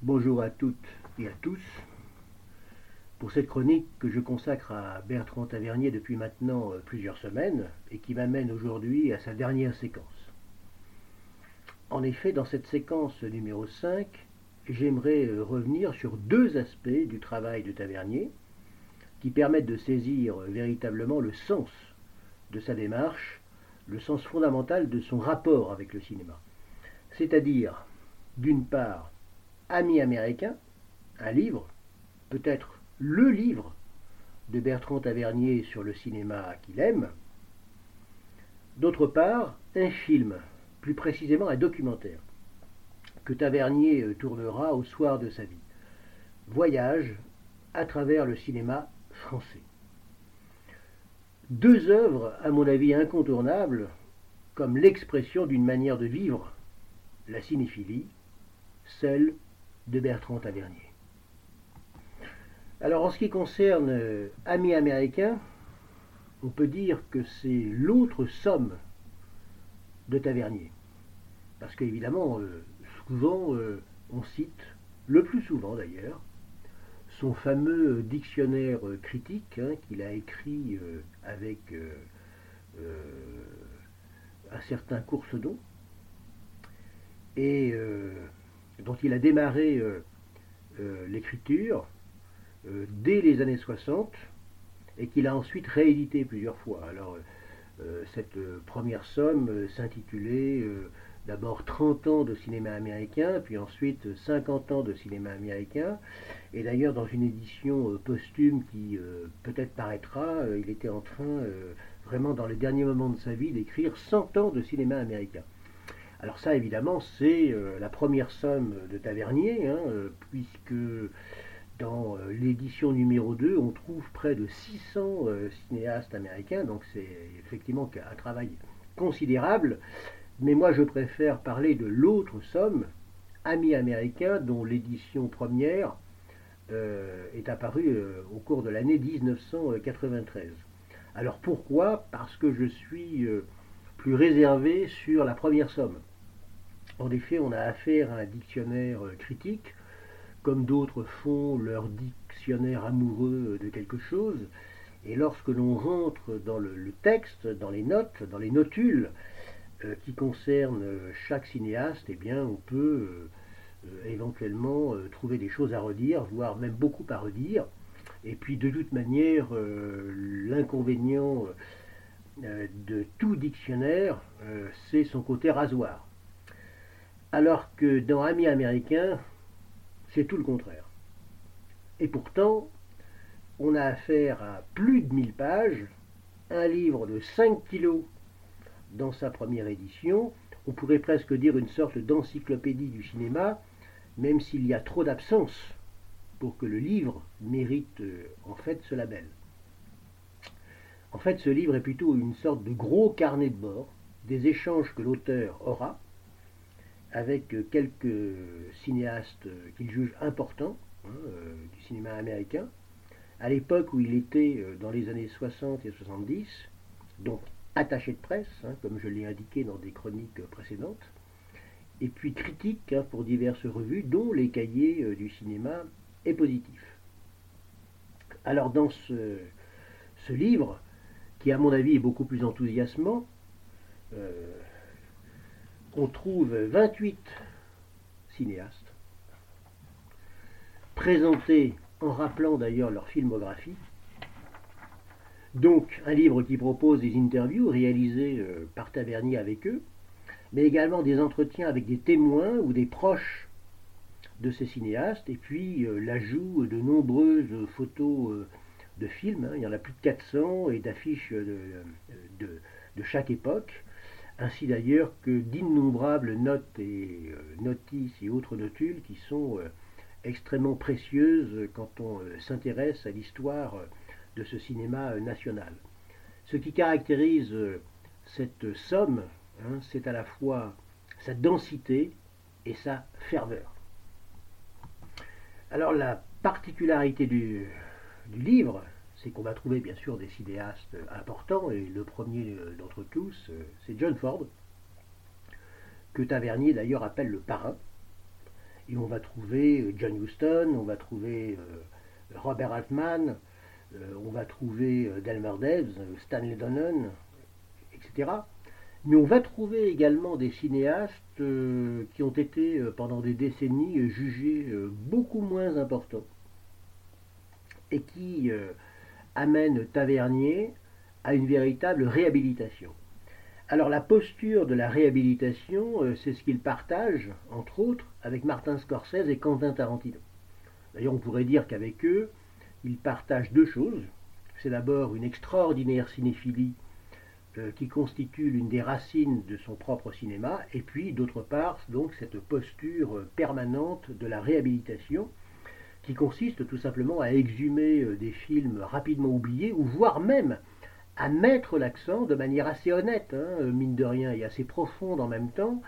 Bonjour à toutes et à tous. Pour cette chronique que je consacre à Bertrand Tavernier depuis maintenant euh, plusieurs semaines et qui m'amène aujourd'hui à sa dernière séquence. En effet, dans cette séquence numéro 5, j'aimerais euh, revenir sur deux aspects du travail de Tavernier qui permettent de saisir euh, véritablement le sens de sa démarche, le sens fondamental de son rapport avec le cinéma. C'est-à-dire, d'une part, Ami américain, un livre, peut-être le livre de Bertrand Tavernier sur le cinéma qu'il aime. D'autre part, un film, plus précisément un documentaire, que Tavernier euh, tournera au soir de sa vie. Voyage à travers le cinéma français. Deux œuvres, à mon avis, incontournables, comme l'expression d'une manière de vivre, la cinéphilie, celle de Bertrand Tavernier. Alors en ce qui concerne euh, Amis américains, on peut dire que c'est l'autre somme de Tavernier. Parce qu'évidemment, euh, souvent euh, on cite, le plus souvent d'ailleurs, son fameux dictionnaire critique hein, qu'il a écrit avec un certain Coursedon et dont il a démarré euh, euh, l'écriture euh, dès les années 60 et qu'il a ensuite réédité plusieurs fois. Alors, cette première somme s'intitulait d'abord 30 ans de cinéma américain, puis ensuite 50 ans de cinéma américain. Et d'ailleurs, dans une édition posthume qui peut-être paraîtra, il était en train, vraiment dans les derniers moments de sa vie, d'écrire 100 ans de cinéma américain. Alors ça, évidemment, c'est euh, la première somme de Tavernier, hein, euh, puisque dans euh, l'édition numéro 2, on trouve près de 600 cinéastes américains, donc c'est effectivement un travail considérable. Mais moi, je préfère parler de l'autre somme, Amis américains, dont l'édition première est apparue au cours de l'année 1993. Alors pourquoi? Parce que je suis plus réservé sur la première somme. En effet, on a affaire à un dictionnaire euh, critique, comme d'autres font leur dictionnaire amoureux de quelque chose. Et lorsque l'on rentre dans le, texte, dans les notes, dans les notules euh, qui concernent euh, chaque cinéaste, eh bien, on peut éventuellement trouver des choses à redire, voire même beaucoup à redire. Et puis, de toute manière, l'inconvénient de tout dictionnaire, c'est son côté rasoir. Alors que dans Amis américains, c'est tout le contraire. Et pourtant, on a affaire à plus de 1000 pages, un livre de 5 kilos dans sa première édition, on pourrait presque dire une sorte d'encyclopédie du cinéma, même s'il y a trop d'absence pour que le livre mérite euh, en fait ce label. En fait, ce livre est plutôt une sorte de gros carnet de bord des échanges que l'auteur aura avec quelques cinéastes qu'il juge importants hein, euh, du cinéma américain, à l'époque où il était euh, dans les années 60 et 70, donc attaché de presse, hein, comme je l'ai indiqué dans des chroniques précédentes, et puis critique hein, pour diverses revues, dont les cahiers euh, du cinéma et positif. Alors dans ce, livre, qui à mon avis est beaucoup plus enthousiasmant, on trouve 28 cinéastes présentés en rappelant d'ailleurs leur filmographie. Donc un livre qui propose des interviews réalisées euh, par Tavernier avec eux, mais également des entretiens avec des témoins ou des proches de ces cinéastes, et puis euh, l'ajout de nombreuses photos euh, de films, hein. il y en a plus de 400, et d'affiches de chaque époque, ainsi d'ailleurs que d'innombrables notes et euh, notices et autres notules qui sont euh, extrêmement précieuses quand on euh, s'intéresse à l'histoire de ce cinéma national. Ce qui caractérise cette somme, hein, c'est à la fois sa densité et sa ferveur. Alors la particularité du livre, c'est qu'on va trouver bien sûr des cinéastes importants, et le premier d'entre tous, euh, c'est John Ford, que Tavernier d'ailleurs appelle le parrain. Et on va trouver John Huston, on va trouver Robert Altman, on va trouver Delmer Debs, Stanley Donen, etc. Mais on va trouver également des cinéastes qui ont été pendant des décennies jugés beaucoup moins importants et qui amènent Tavernier à une véritable réhabilitation. Alors la posture de la réhabilitation, euh, c'est ce qu'il partage, entre autres, avec Martin Scorsese et Quentin Tarantino. D'ailleurs, on pourrait dire qu'avec eux, il partage deux choses. C'est d'abord une extraordinaire cinéphilie euh, qui constitue l'une des racines de son propre cinéma, et puis d'autre part, donc cette posture permanente de la réhabilitation, qui consiste tout simplement à exhumer euh, des films rapidement oubliés, ou voire même à mettre l'accent de manière assez honnête, hein, mine de rien, et assez profonde en même temps,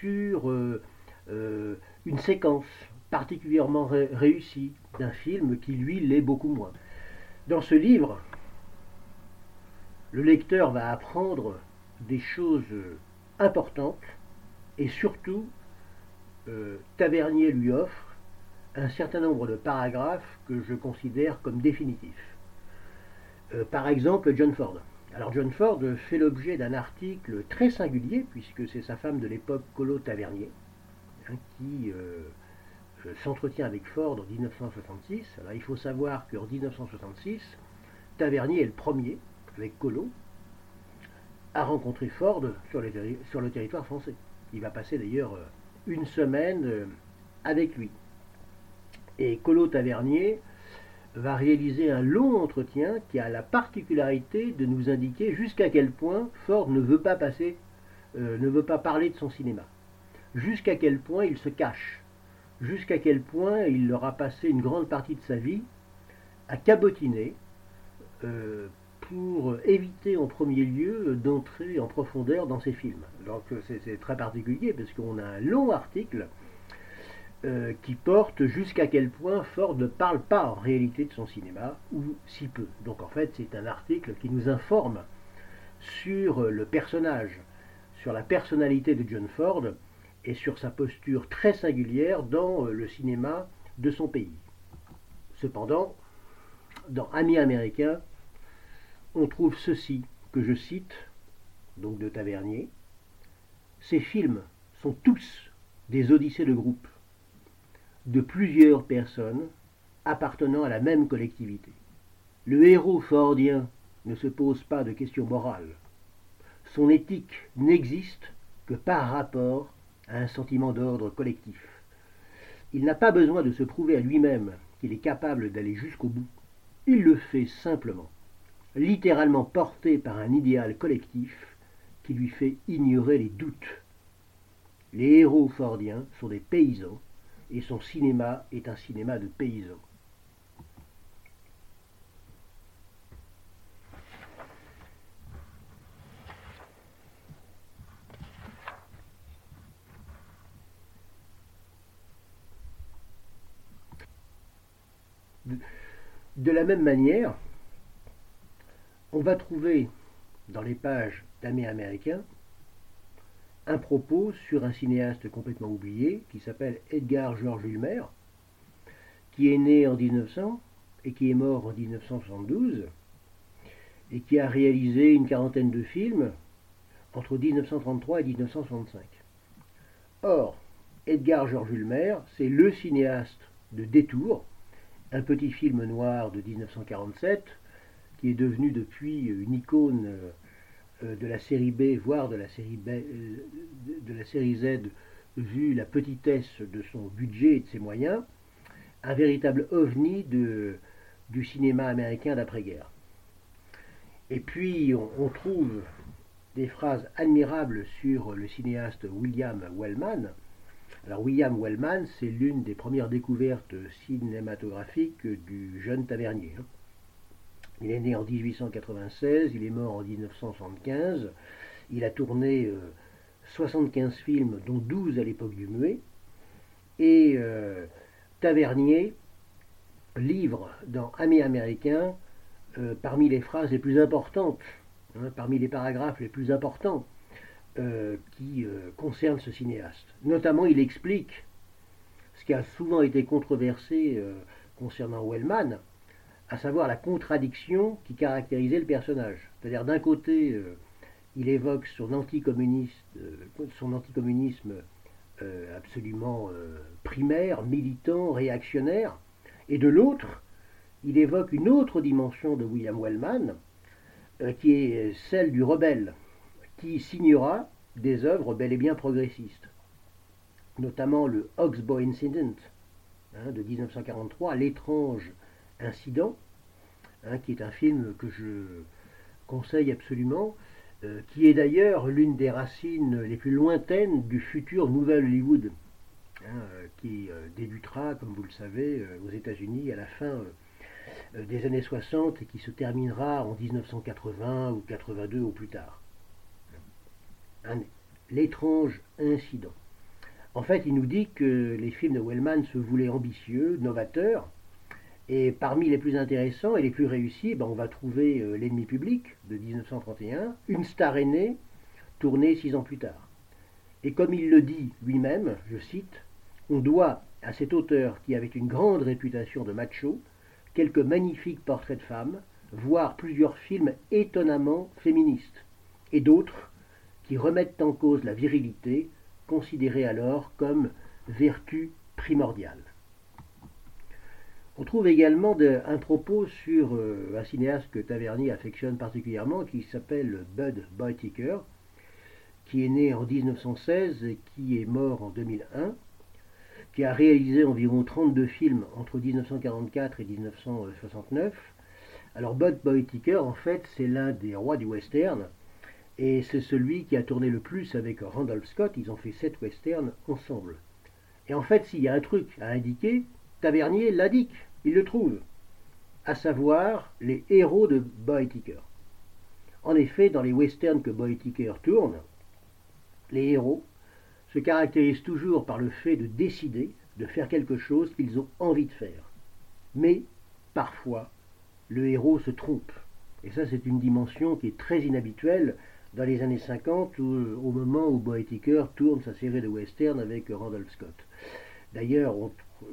sur euh, euh, une séquence particulièrement réussie d'un film qui, lui, l'est beaucoup moins. Dans ce livre, le lecteur va apprendre des choses importantes et surtout, euh, Tavernier lui offre un certain nombre de paragraphes que je considère comme définitifs. Euh, par exemple, John Ford. Alors John Ford fait l'objet d'un article très singulier, puisque c'est sa femme de l'époque, Colo Tavernier, hein, qui euh, euh, s'entretient avec Ford en 1966. Alors il faut savoir qu'en 1966, Tavernier est le premier, avec Colo, à rencontrer Ford sur, sur le territoire français. Il va passer d'ailleurs une semaine avec lui. Et Colo Tavernier va réaliser un long entretien qui a la particularité de nous indiquer jusqu'à quel point Ford ne veut pas passer, euh, ne veut pas parler de son cinéma, jusqu'à quel point il se cache, jusqu'à quel point il aura passé une grande partie de sa vie à cabotiner euh, pour éviter en premier lieu d'entrer en profondeur dans ses films. Donc c'est très particulier parce qu'on a un long article euh, qui porte jusqu'à quel point Ford ne parle pas en réalité de son cinéma, ou si peu. Donc en fait, c'est un article qui nous informe sur le personnage, sur la personnalité de John Ford et sur sa posture très singulière dans le cinéma de son pays. Cependant, dans Amis américains, on trouve ceci que je cite, donc de Tavernier. Ces films sont tous des odyssées de groupe de plusieurs personnes appartenant à la même collectivité. Le héros fordien ne se pose pas de questions morales. Son éthique n'existe que par rapport à un sentiment d'ordre collectif. Il n'a pas besoin de se prouver à lui-même qu'il est capable d'aller jusqu'au bout. Il le fait simplement, littéralement porté par un idéal collectif qui lui fait ignorer les doutes. Les héros fordiens sont des paysans et son cinéma est un cinéma de paysans. De la même manière, on va trouver dans les pages d'Amis américains un propos sur un cinéaste complètement oublié qui s'appelle Edgar Georges Ulmer, qui est né en 1900 et qui est mort en 1972 et qui a réalisé une quarantaine de films entre 1933 et 1965. Or, Edgar Georges Ulmer, c'est le cinéaste de Détour, un petit film noir de 1947 qui est devenu depuis une icône euh, de la série B, voire de la série, euh, de la série Z, vu la petitesse de son budget et de ses moyens, un véritable ovni du cinéma américain d'après-guerre. Et puis on, trouve des phrases admirables sur le cinéaste William Wellman. Alors William Wellman, c'est l'une des premières découvertes cinématographiques du jeune tavernier. Hein. Il est né en 1896, il est mort en 1975. Il a tourné 75 euh, films, dont 12 à l'époque du muet. Et euh, Tavernier livre dans Amis américains euh, parmi les phrases les plus importantes, hein, parmi les paragraphes les plus importants qui concernent ce cinéaste. Notamment, il explique ce qui a souvent été controversé concernant Wellman, à savoir la contradiction qui caractérisait le personnage. C'est-à-dire d'un côté, euh, il évoque son, son anticommunisme absolument primaire, militant, réactionnaire, et de l'autre, il évoque une autre dimension de William Wellman, qui est celle du rebelle, qui signera des œuvres bel et bien progressistes, notamment le Oxbow Incident hein, de 1943, L'étrange incident, hein, qui est un film que je conseille absolument, euh, qui est d'ailleurs l'une des racines les plus lointaines du futur Nouvel Hollywood, hein, euh, qui euh, débutera, comme vous le savez, aux États-Unis à la fin des années 60 et qui se terminera en 1980 ou 82 ou plus tard l'étrange incident. En fait, il nous dit que les films de Wellman se voulaient ambitieux, novateurs, et parmi les plus intéressants et les plus réussis, ben, on va trouver euh, L'ennemi public de 1931, Une star aînée, tournée six ans plus tard. Et comme il le dit lui-même, je cite, on doit à cet auteur qui avait une grande réputation de macho quelques magnifiques portraits de femmes, voire plusieurs films étonnamment féministes, et d'autres qui remettent en cause la virilité, considérée alors comme vertu primordiale. On trouve également un propos sur euh, un cinéaste que Tavernier affectionne particulièrement, qui s'appelle Bud Boyticker, qui est né en 1916 et qui est mort en 2001, qui a réalisé environ 32 films entre 1944 et 1969. Alors Bud Boyticker, en fait, c'est l'un des rois du western, et c'est celui qui a tourné le plus avec Randolph Scott. Ils ont fait sept westerns ensemble. Et en fait, s'il y a un truc à indiquer, Tavernier l'indique, il le trouve, à savoir les héros de Boeticker. En effet, dans les westerns que Boeticker tourne, les héros se caractérisent toujours par le fait de décider de faire quelque chose qu'ils ont envie de faire. Mais, parfois, le héros se trompe. Et ça, c'est une dimension qui est très inhabituelle dans les années 50, au moment où Boeticker tourne sa série de western avec Randolph Scott. D'ailleurs,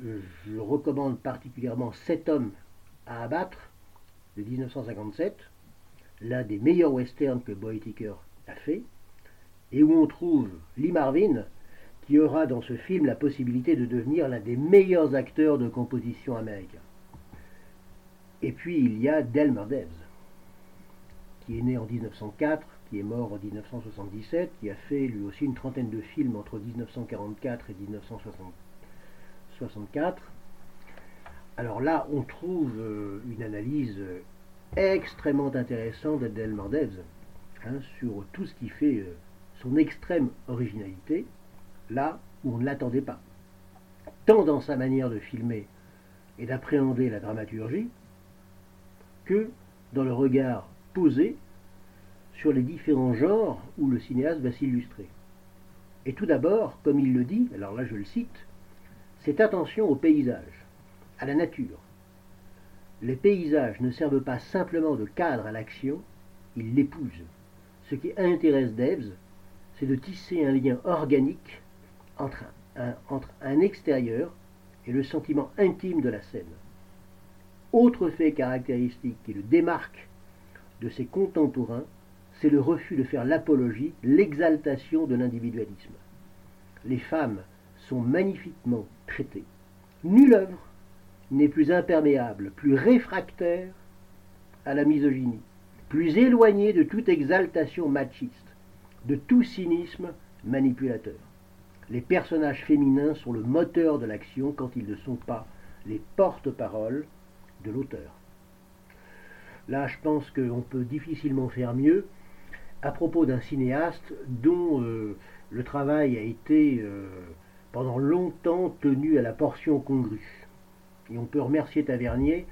je recommande particulièrement Sept hommes à abattre de 1957, l'un des meilleurs westerns que Boeticker a fait, et où on trouve Lee Marvin, qui aura dans ce film la possibilité de devenir l'un des meilleurs acteurs de composition américain. Et puis il y a Delmer Devs, qui est né en 1904 qui est mort en 1977, qui a fait lui aussi une trentaine de films entre 1944 et 1964. Alors là, on trouve euh, une analyse extrêmement intéressante d'Elmer Devs hein, sur tout ce qui fait euh, son extrême originalité, là où on ne l'attendait pas. Tant dans sa manière de filmer et d'appréhender la dramaturgie, que dans le regard posé sur les différents genres où le cinéaste va s'illustrer. Et tout d'abord, comme il le dit, alors là je le cite, cette attention au paysage, à la nature. Les paysages ne servent pas simplement de cadre à l'action, ils l'épousent. Ce qui intéresse Devs, c'est de tisser un lien organique entre un, entre un extérieur et le sentiment intime de la scène. Autre fait caractéristique qui le démarque de ses contemporains, c'est le refus de faire l'apologie, l'exaltation de l'individualisme. Les femmes sont magnifiquement traitées. Nulle œuvre n'est plus imperméable, plus réfractaire à la misogynie, plus éloignée de toute exaltation machiste, de tout cynisme manipulateur. Les personnages féminins sont le moteur de l'action quand ils ne sont pas les porte-paroles de l'auteur. Là, je pense qu'on peut difficilement faire mieux à propos d'un cinéaste dont euh, le travail a été euh, pendant longtemps tenu à la portion congrue. Et on peut remercier Tavernier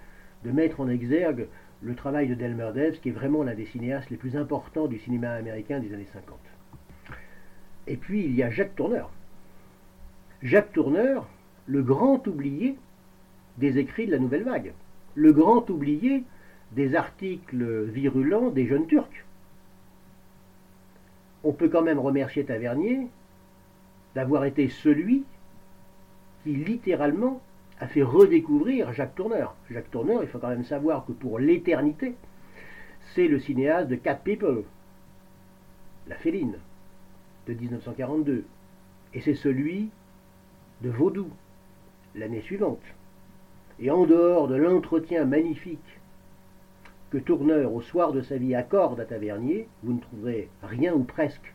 de mettre en exergue le travail de Delmer qui est vraiment l'un des cinéastes les plus importants du cinéma américain des années 50. Et puis il y a Jacques Tourneur. Jacques Tourneur, le grand oublié des écrits de la Nouvelle Vague, le grand oublié des articles virulents des jeunes Turcs on peut quand même remercier Tavernier d'avoir été celui qui littéralement a fait redécouvrir Jacques Tourneur. Jacques Tourneur, il faut quand même savoir que pour l'éternité, c'est le cinéaste de Cat People, La Féline, de 1942. Et c'est celui de Vaudou, l'année suivante. Et en dehors de l'entretien magnifique que Tourneur, au soir de sa vie, accorde à Tavernier, vous ne trouverez rien ou presque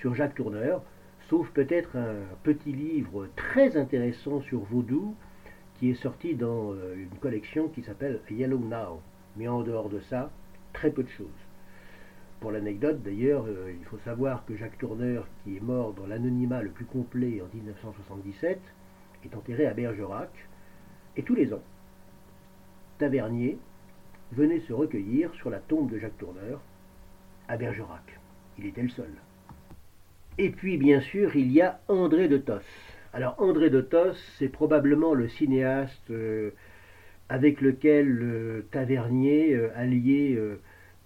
sur Jacques Tourneur, sauf peut-être un petit livre très intéressant sur Vaudou qui est sorti dans euh, une collection qui s'appelle Yellow Now. Mais en dehors de ça, très peu de choses. Pour l'anecdote, d'ailleurs, euh, il faut savoir que Jacques Tourneur, qui est mort dans l'anonymat le plus complet en 1977, est enterré à Bergerac, et tous les ans, Tavernier venait se recueillir sur la tombe de Jacques Tourneur à Bergerac. Il était le seul. Et puis, bien sûr, il y a André de Tos. Alors, André de Tos, c'est probablement le cinéaste euh, avec lequel euh, Tavernier euh, a lié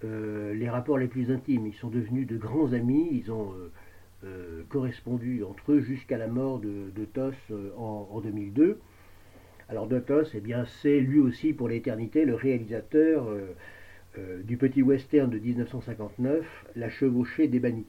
les rapports les plus intimes. Ils sont devenus de grands amis, ils ont correspondu entre eux jusqu'à la mort de, Tos en, en, 2002. Alors, de Tos, eh bien, c'est lui aussi pour l'éternité le réalisateur du petit western de 1959, La chevauchée des bannis.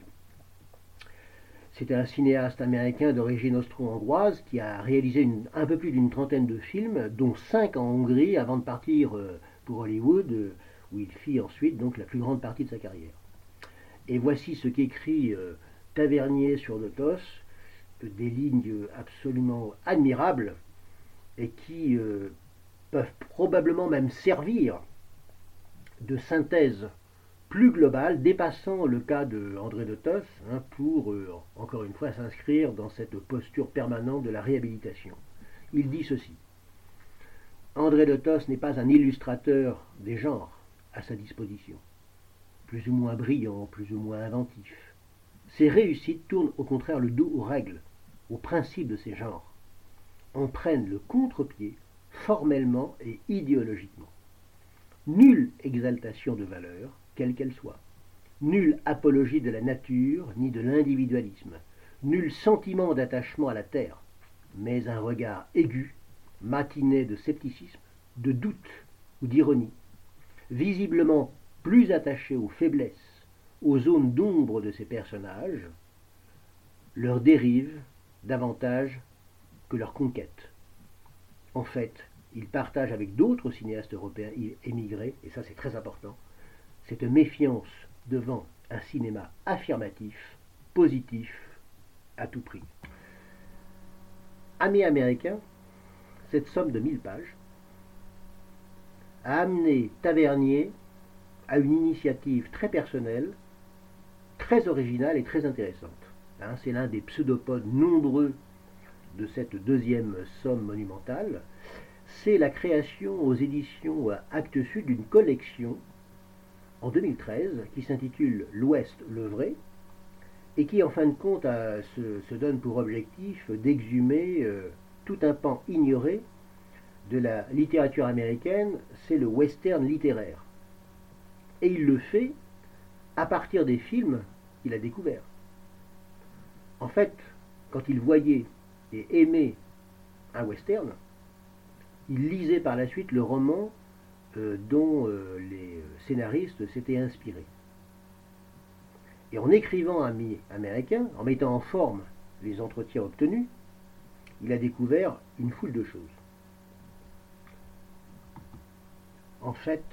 C'était un cinéaste américain d'origine austro-hongroise qui a réalisé un peu plus d'une trentaine de films, dont cinq en Hongrie avant de partir euh, pour Hollywood, euh, où il fit ensuite donc la plus grande partie de sa carrière. Et voici ce qu'écrit euh, Tavernier sur Lotos, des lignes absolument admirables et qui peuvent probablement même servir de synthèse plus global, dépassant le cas de André de Tos, hein, pour, euh, encore une fois, s'inscrire dans cette posture permanente de la réhabilitation. Il dit ceci. André de Tos n'est pas un illustrateur des genres à sa disposition, plus ou moins brillant, plus ou moins inventif. Ses réussites tournent au contraire le dos aux règles, aux principes de ces genres, en prennent le contre-pied formellement et idéologiquement. Nulle exaltation de valeur, quelle qu'elle soit. Nulle apologie de la nature ni de l'individualisme, nul sentiment d'attachement à la terre, mais un regard aigu, matiné de scepticisme, de doute ou d'ironie, visiblement plus attaché aux faiblesses, aux zones d'ombre de ces personnages, leur dérive davantage que leur conquête. En fait, ils partagent avec d'autres cinéastes européens émigrés, et ça c'est très important, cette méfiance devant un cinéma affirmatif, positif, à tout prix. Amis américains, cette somme de 1000 pages a amené Tavernier à une initiative très personnelle, très originale et très intéressante. Hein, c'est l'un des pseudopodes nombreux de cette deuxième somme monumentale. C'est la création aux éditions Actes Sud d'une collection en 2013 qui s'intitule L'Ouest le vrai et qui en fin de compte se, donne pour objectif d'exhumer euh, tout un pan ignoré de la littérature américaine, c'est le western littéraire. Et il le fait à partir des films qu'il a découverts. En fait, quand il voyait et aimait un western, il lisait par la suite le roman dont euh, les scénaristes s'étaient inspirés. Et en écrivant un mi américain, en mettant en forme les entretiens obtenus, il a découvert une foule de choses. En fait,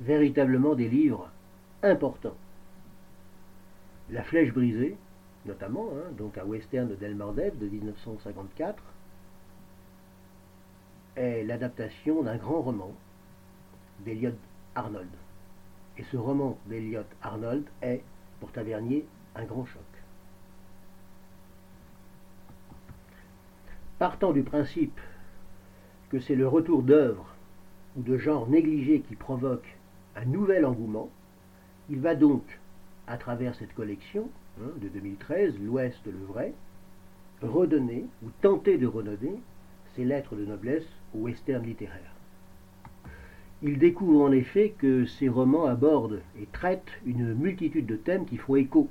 véritablement des livres importants. La flèche brisée, notamment, hein, donc un western de Delmardev de 1954, est l'adaptation d'un grand roman d'Eliot Arnold. Et ce roman d'Eliot Arnold est, pour Tavernier, un grand choc. Partant du principe que c'est le retour d'œuvres ou de genre négligé qui provoque un nouvel engouement, il va donc, à travers cette collection hein, de 2013, L'Ouest le vrai, redonner ou tenter de redonner ses lettres de noblesse au western littéraire. Il découvre en effet que ces romans abordent et traitent une multitude de thèmes qui font écho,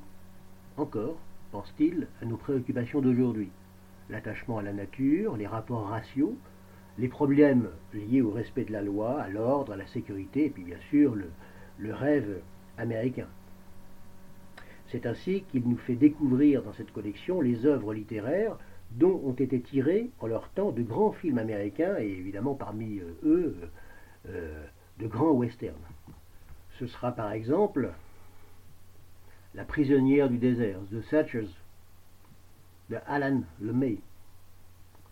encore, pense-t-il, à nos préoccupations d'aujourd'hui. l'attachement à la nature, les rapports raciaux, les problèmes liés au respect de la loi, à l'ordre, à la sécurité, et puis bien sûr le, rêve américain. C'est ainsi qu'il nous fait découvrir dans cette collection les œuvres littéraires dont ont été tirés en leur temps de grands films américains et évidemment parmi euh, eux de grands westerns. Ce sera par exemple La prisonnière du désert, The Satchers, de Alan LeMay,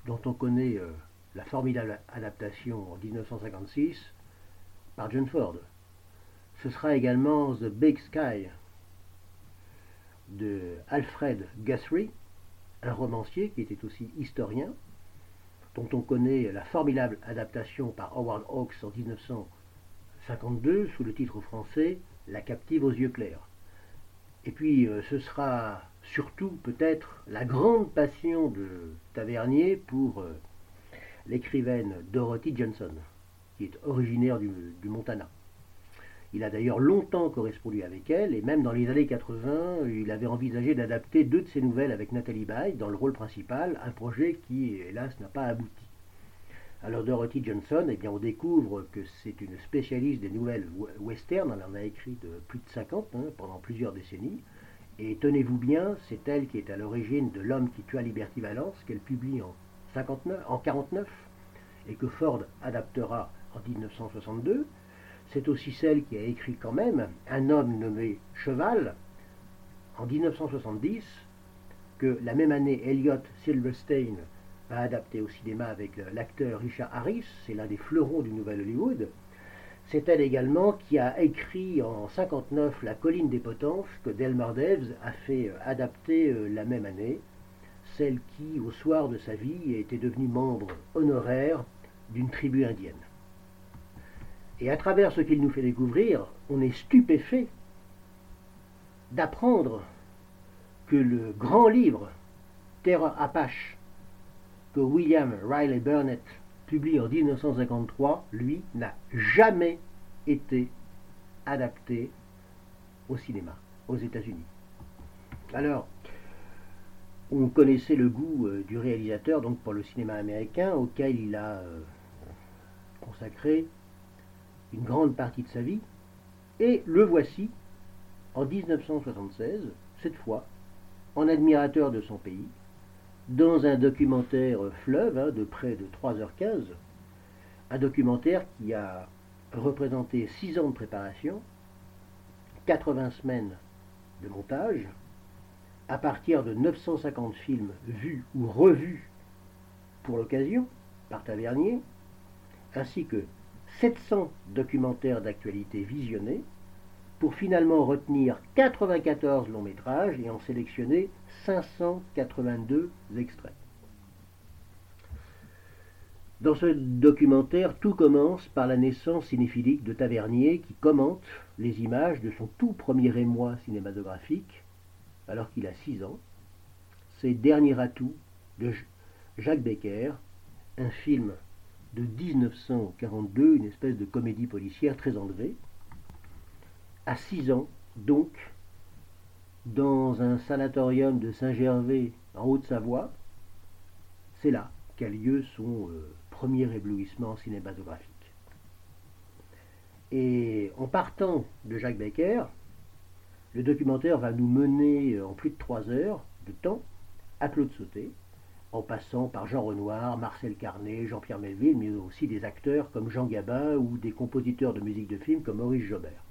dont on connaît euh, la formidable adaptation en 1956 par John Ford. Ce sera également The Big Sky de Alfred Guthrie, un romancier qui était aussi historien, dont on connaît la formidable adaptation par Howard Hawks en 1952 sous le titre français La captive aux yeux clairs. Et puis euh, ce sera surtout peut-être la grande passion de Tavernier pour euh, l'écrivaine Dorothy Johnson, qui est originaire du Montana. Il a d'ailleurs longtemps correspondu avec elle, et même dans les années 80, il avait envisagé d'adapter deux de ses nouvelles avec Nathalie Baye dans le rôle principal, un projet qui, hélas, n'a pas abouti. Alors Dorothy Johnson, eh bien, on découvre que c'est une spécialiste des nouvelles western, elle en a écrit de plus de 50 hein, pendant plusieurs décennies, et tenez-vous bien, c'est elle qui est à l'origine de L'homme qui tua Liberty Valence, qu'elle publie en, 59, en 49, et que Ford adaptera en 1962, c'est aussi celle qui a écrit quand même Un homme nommé Cheval en 1970, que la même année Elliot Silverstein a adapté au cinéma avec l'acteur Richard Harris, c'est l'un des fleurons du Nouvel Hollywood. C'est elle également qui a écrit en 59 La colline des potences que Delmar Deves a fait adapter euh, la même année, celle qui, au soir de sa vie, était devenue membre honoraire d'une tribu indienne. Et à travers ce qu'il nous fait découvrir, on est stupéfait d'apprendre que le grand livre Terror Apache que William Riley Burnett publie en 1953, lui, n'a jamais été adapté au cinéma aux États-Unis. Alors, on connaissait le goût euh, du réalisateur donc pour le cinéma américain auquel il a euh, consacré une grande partie de sa vie, et le voici, en 1976, cette fois, en admirateur de son pays, dans un documentaire fleuve hein, de près de 3h15, un documentaire qui a représenté 6 ans de préparation, 80 semaines de montage, à partir de 950 films vus ou revus pour l'occasion par Tavernier, ainsi que 700 documentaires d'actualité visionnés pour finalement retenir 94 longs métrages et en sélectionner 582 extraits. Dans ce documentaire, tout commence par la naissance cinéphilique de Tavernier qui commente les images de son tout premier émoi cinématographique alors qu'il a 6 ans, ses derniers atouts de Jacques Becker, un film de 1942, une espèce de comédie policière très enlevée. À 6 ans, donc, dans un sanatorium de Saint-Gervais en Haute-Savoie, c'est là qu'a lieu son euh, premier éblouissement cinématographique. Et en partant de Jacques Becker, le documentaire va nous mener en plus de trois heures de temps à Claude Sauté, en passant par Jean Renoir, Marcel Carnet, Jean-Pierre Melville, mais aussi des acteurs comme Jean Gabin ou des compositeurs de musique de film comme Maurice Jobert.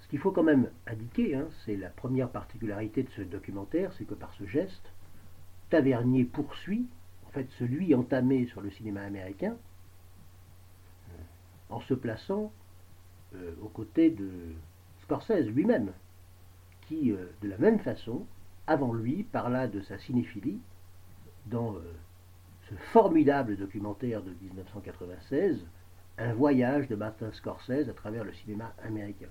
Ce qu'il faut quand même indiquer, hein, c'est la première particularité de ce documentaire, c'est que par ce geste, Tavernier poursuit, en fait celui entamé sur le cinéma américain, en se plaçant euh, aux côtés de Scorsese lui-même, qui, euh, de la même façon, avant lui, parla de sa cinéphilie dans euh, ce formidable documentaire de 1996, Un voyage de Martin Scorsese à travers le cinéma américain.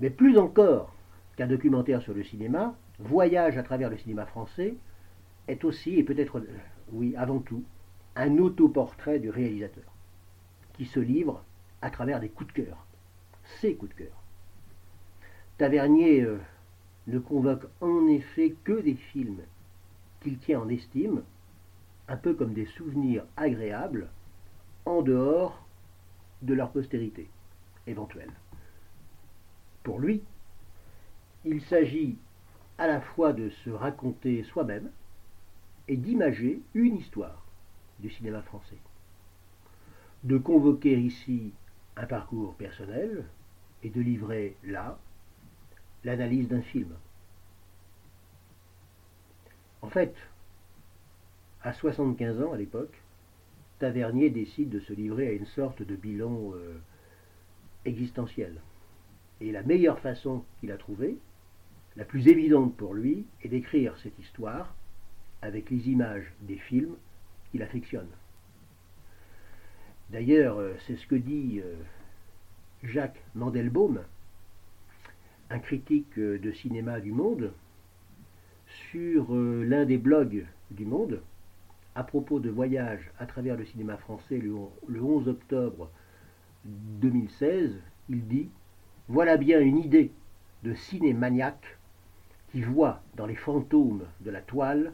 Mais plus encore qu'un documentaire sur le cinéma, Voyage à travers le cinéma français est aussi, et peut-être, euh, oui, avant tout, un autoportrait du réalisateur, qui se livre à travers des coups de cœur, ses coups de cœur. Tavernier euh, ne convoque en effet que des films qu'il tient en estime, un peu comme des souvenirs agréables, en dehors de leur postérité éventuelle. Pour lui, il s'agit à la fois de se raconter soi-même et d'imager une histoire du cinéma français. De convoquer ici un parcours personnel et de livrer là l'analyse d'un film. En fait, à 75 ans à l'époque, Tavernier décide de se livrer à une sorte de bilan euh, existentiel. Et la meilleure façon qu'il a trouvée, la plus évidente pour lui, est d'écrire cette histoire avec les images des films qu'il affectionne. D'ailleurs, euh, c'est ce que dit euh, Jacques Mandelbaum, un critique de cinéma du monde, sur l'un des blogs du monde, à propos de voyage à travers le cinéma français le 11 octobre 2016, il dit Voilà bien une idée de cinémaniaque qui voit dans les fantômes de la toile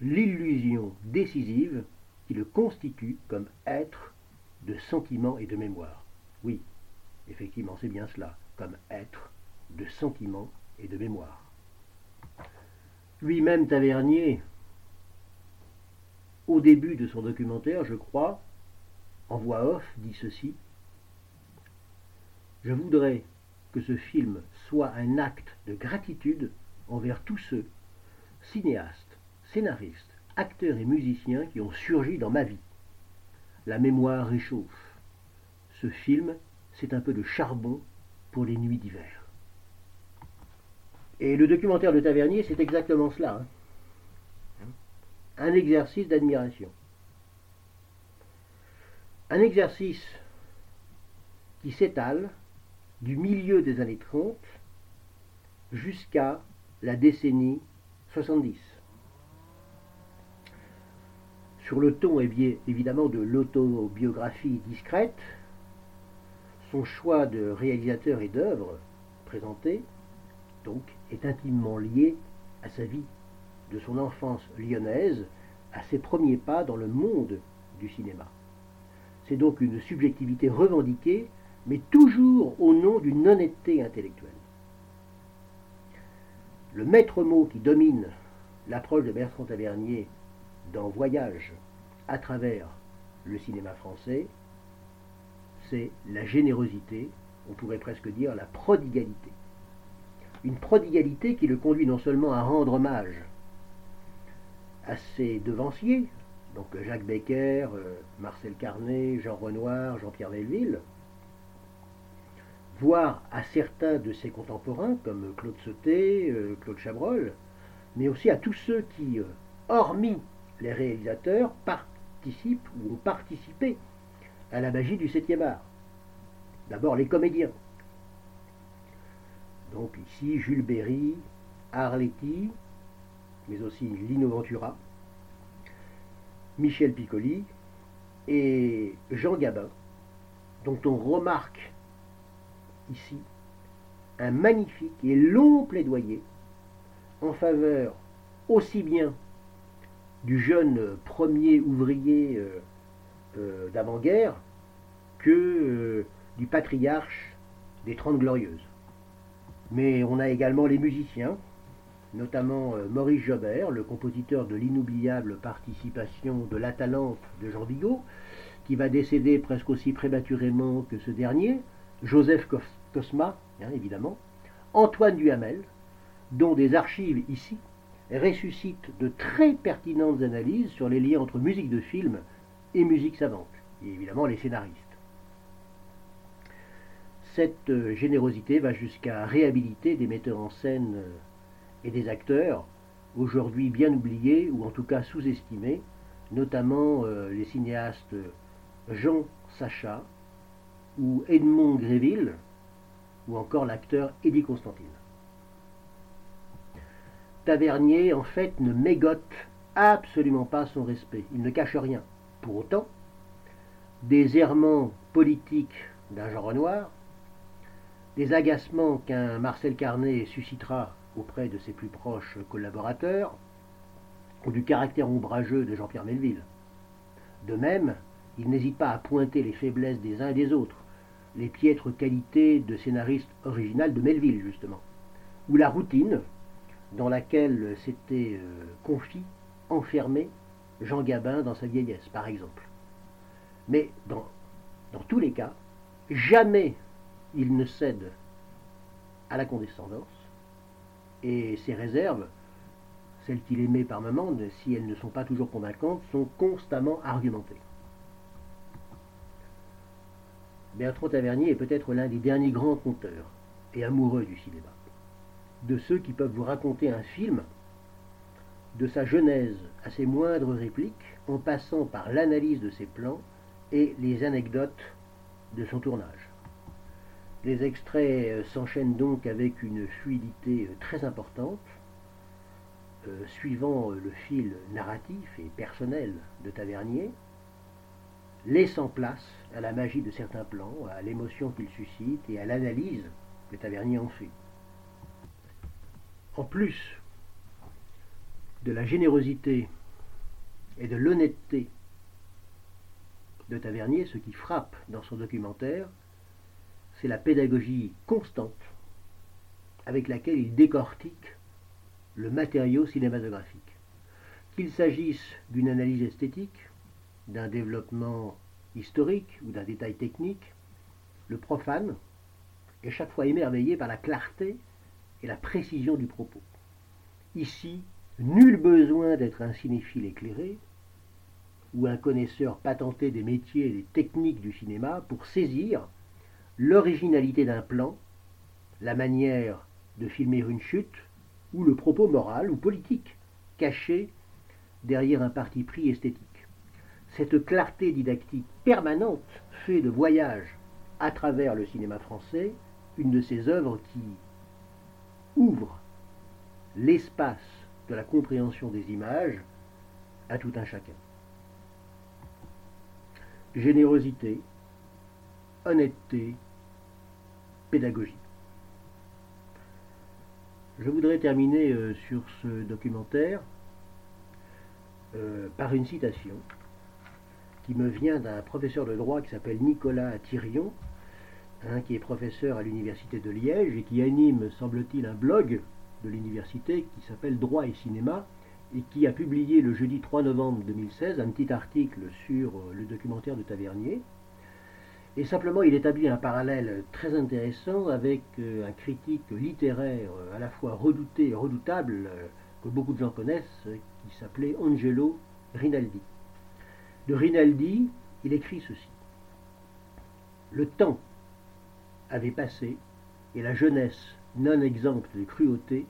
l'illusion décisive qui le constitue comme être de sentiment et de mémoire. Oui, effectivement, c'est bien cela, comme être de sentiment et de mémoire. Lui-même, Tavernier, au début de son documentaire, je crois, en voix off, dit ceci. Je voudrais que ce film soit un acte de gratitude envers tous ceux, cinéastes, scénaristes, acteurs et musiciens qui ont surgi dans ma vie. La mémoire réchauffe. Ce film, c'est un peu de charbon pour les nuits d'hiver. Et le documentaire de Tavernier, c'est exactement cela. Hein un exercice d'admiration. Un exercice qui s'étale du milieu des années 30 jusqu'à la décennie 70. Sur le ton évidemment de l'autobiographie discrète, son choix de réalisateur et d'œuvre présenté donc est intimement lié à sa vie de son enfance lyonnaise à ses premiers pas dans le monde du cinéma. C'est donc une subjectivité revendiquée, mais toujours au nom d'une honnêteté intellectuelle. Le maître mot qui domine l'approche de Bertrand Tavernier dans Voyage à travers le cinéma français, c'est la générosité, on pourrait presque dire la prodigalité. Une prodigalité qui le conduit non seulement à rendre hommage à ses devanciers, donc Jacques Becker, euh, Marcel Carnet, Jean Renoir, Jean-Pierre Melville, voire à certains de ses contemporains comme Claude Sauté, euh, Claude Chabrol, mais aussi à tous ceux qui, euh, hormis les réalisateurs, participent ou ont participé à la magie du 7e art. D'abord les comédiens. Donc ici Jules Berry, Arletty, mais aussi Lino Ventura, Michel Piccoli et Jean Gabin, dont on remarque ici un magnifique et long plaidoyer en faveur aussi bien du jeune premier ouvrier euh, euh, d'avant-guerre que euh, du patriarche des Trente Glorieuses. Mais on a également les musiciens, notamment euh, Maurice Jobert, le compositeur de l'inoubliable participation de l'Atalante de Jean Vigo, qui va décéder presque aussi prématurément que ce dernier, Joseph Cosma, hein, évidemment, Antoine Duhamel, dont des archives ici ressuscitent de très pertinentes analyses sur les liens entre musique de film et musique savante, et évidemment les scénaristes. Cette euh, générosité va jusqu'à réhabiliter des metteurs en scène euh, et des acteurs aujourd'hui bien oubliés ou en tout cas sous-estimés, notamment euh, les cinéastes Jean Sacha ou Edmond Gréville ou encore l'acteur Eddie Constantine. Tavernier, en fait, ne mégote absolument pas son respect. Il ne cache rien. Pour autant, des errements politiques d'un Jean Renoir, des agacements qu'un Marcel Carnet suscitera auprès de ses plus proches collaborateurs, ou du caractère ombrageux de Jean-Pierre Melville. De même, il n'hésite pas à pointer les faiblesses des uns et des autres, les piètres qualités de scénariste original de Melville, justement, ou la routine dans laquelle s'était euh, confié, enfermé Jean Gabin dans sa vieillesse, par exemple. Mais dans tous les cas, jamais il ne cède à la condescendance, et ses réserves, celles qu'il émet par moment, si elles ne sont pas toujours convaincantes, sont constamment argumentées. Bertrand Tavernier est peut-être l'un des derniers grands conteurs et amoureux du cinéma. De ceux qui peuvent vous raconter un film de sa genèse à ses moindres répliques, en passant par l'analyse de ses plans et les anecdotes de son tournage. Les extraits euh, s'enchaînent donc avec une fluidité euh, très importante, euh, suivant le fil narratif et personnel de Tavernier, laissant place à la magie de certains plans, à l'émotion qu'ils suscitent et à l'analyse que Tavernier en fait. En plus de la générosité et de l'honnêteté de Tavernier, ce qui frappe dans son documentaire, c'est la pédagogie constante avec laquelle il décortique le matériau cinématographique. Qu'il s'agisse d'une analyse esthétique, d'un développement historique ou d'un détail technique, le profane est chaque fois émerveillé par la clarté et la précision du propos. Ici, nul besoin d'être un cinéphile éclairé ou un connaisseur patenté des métiers et des techniques du cinéma pour saisir l'originalité d'un plan, la manière de filmer une chute, ou le propos moral ou politique caché derrière un parti pris esthétique. Cette clarté didactique permanente fait de Voyage à travers le cinéma français une de ces œuvres qui ouvre l'espace de la compréhension des images à tout un chacun. Générosité, honnêteté, Je voudrais terminer euh, sur ce documentaire euh, par une citation qui me vient d'un professeur de droit qui s'appelle Nicolas Thirion, hein, qui est professeur à l'université de Liège et qui anime, semble-t-il, un blog de l'université qui s'appelle Droit et Cinéma et qui a publié le jeudi 3 novembre 2016 un petit article sur euh, le documentaire de Tavernier. Et simplement, il établit un parallèle très intéressant avec euh, un critique littéraire euh, à la fois redouté et redoutable que beaucoup de gens connaissent, qui s'appelait Angelo Rinaldi. De Rinaldi, il écrit ceci. Le temps avait passé et la jeunesse, non exempte de cruauté,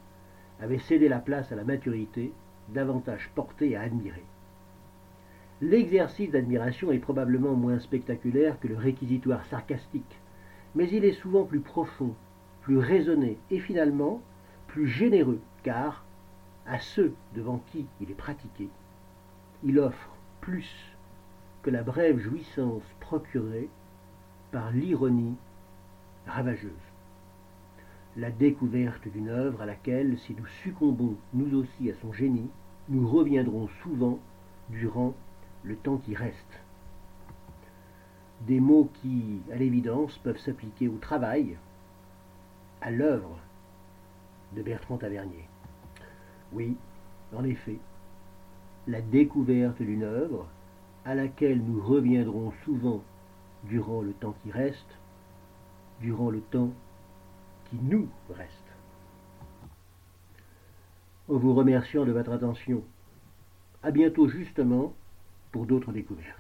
avait cédé la place à la maturité davantage porté à admirer. L'exercice d'admiration est probablement moins spectaculaire que le réquisitoire sarcastique, mais il est souvent plus profond, plus raisonné et finalement plus généreux, car à ceux devant qui il est pratiqué, il offre plus que la brève jouissance procurée par l'ironie ravageuse. La découverte d'une œuvre à laquelle, si nous succombons nous aussi à son génie, nous reviendrons souvent durant le temps qui reste. Des mots qui, à l'évidence, peuvent s'appliquer au travail, à l'œuvre de Bertrand Tavernier. Oui, en effet, la découverte d'une œuvre à laquelle nous reviendrons souvent durant le temps qui reste, durant le temps qui nous reste en vous remerciant de votre attention. À bientôt justement pour d'autres découvertes.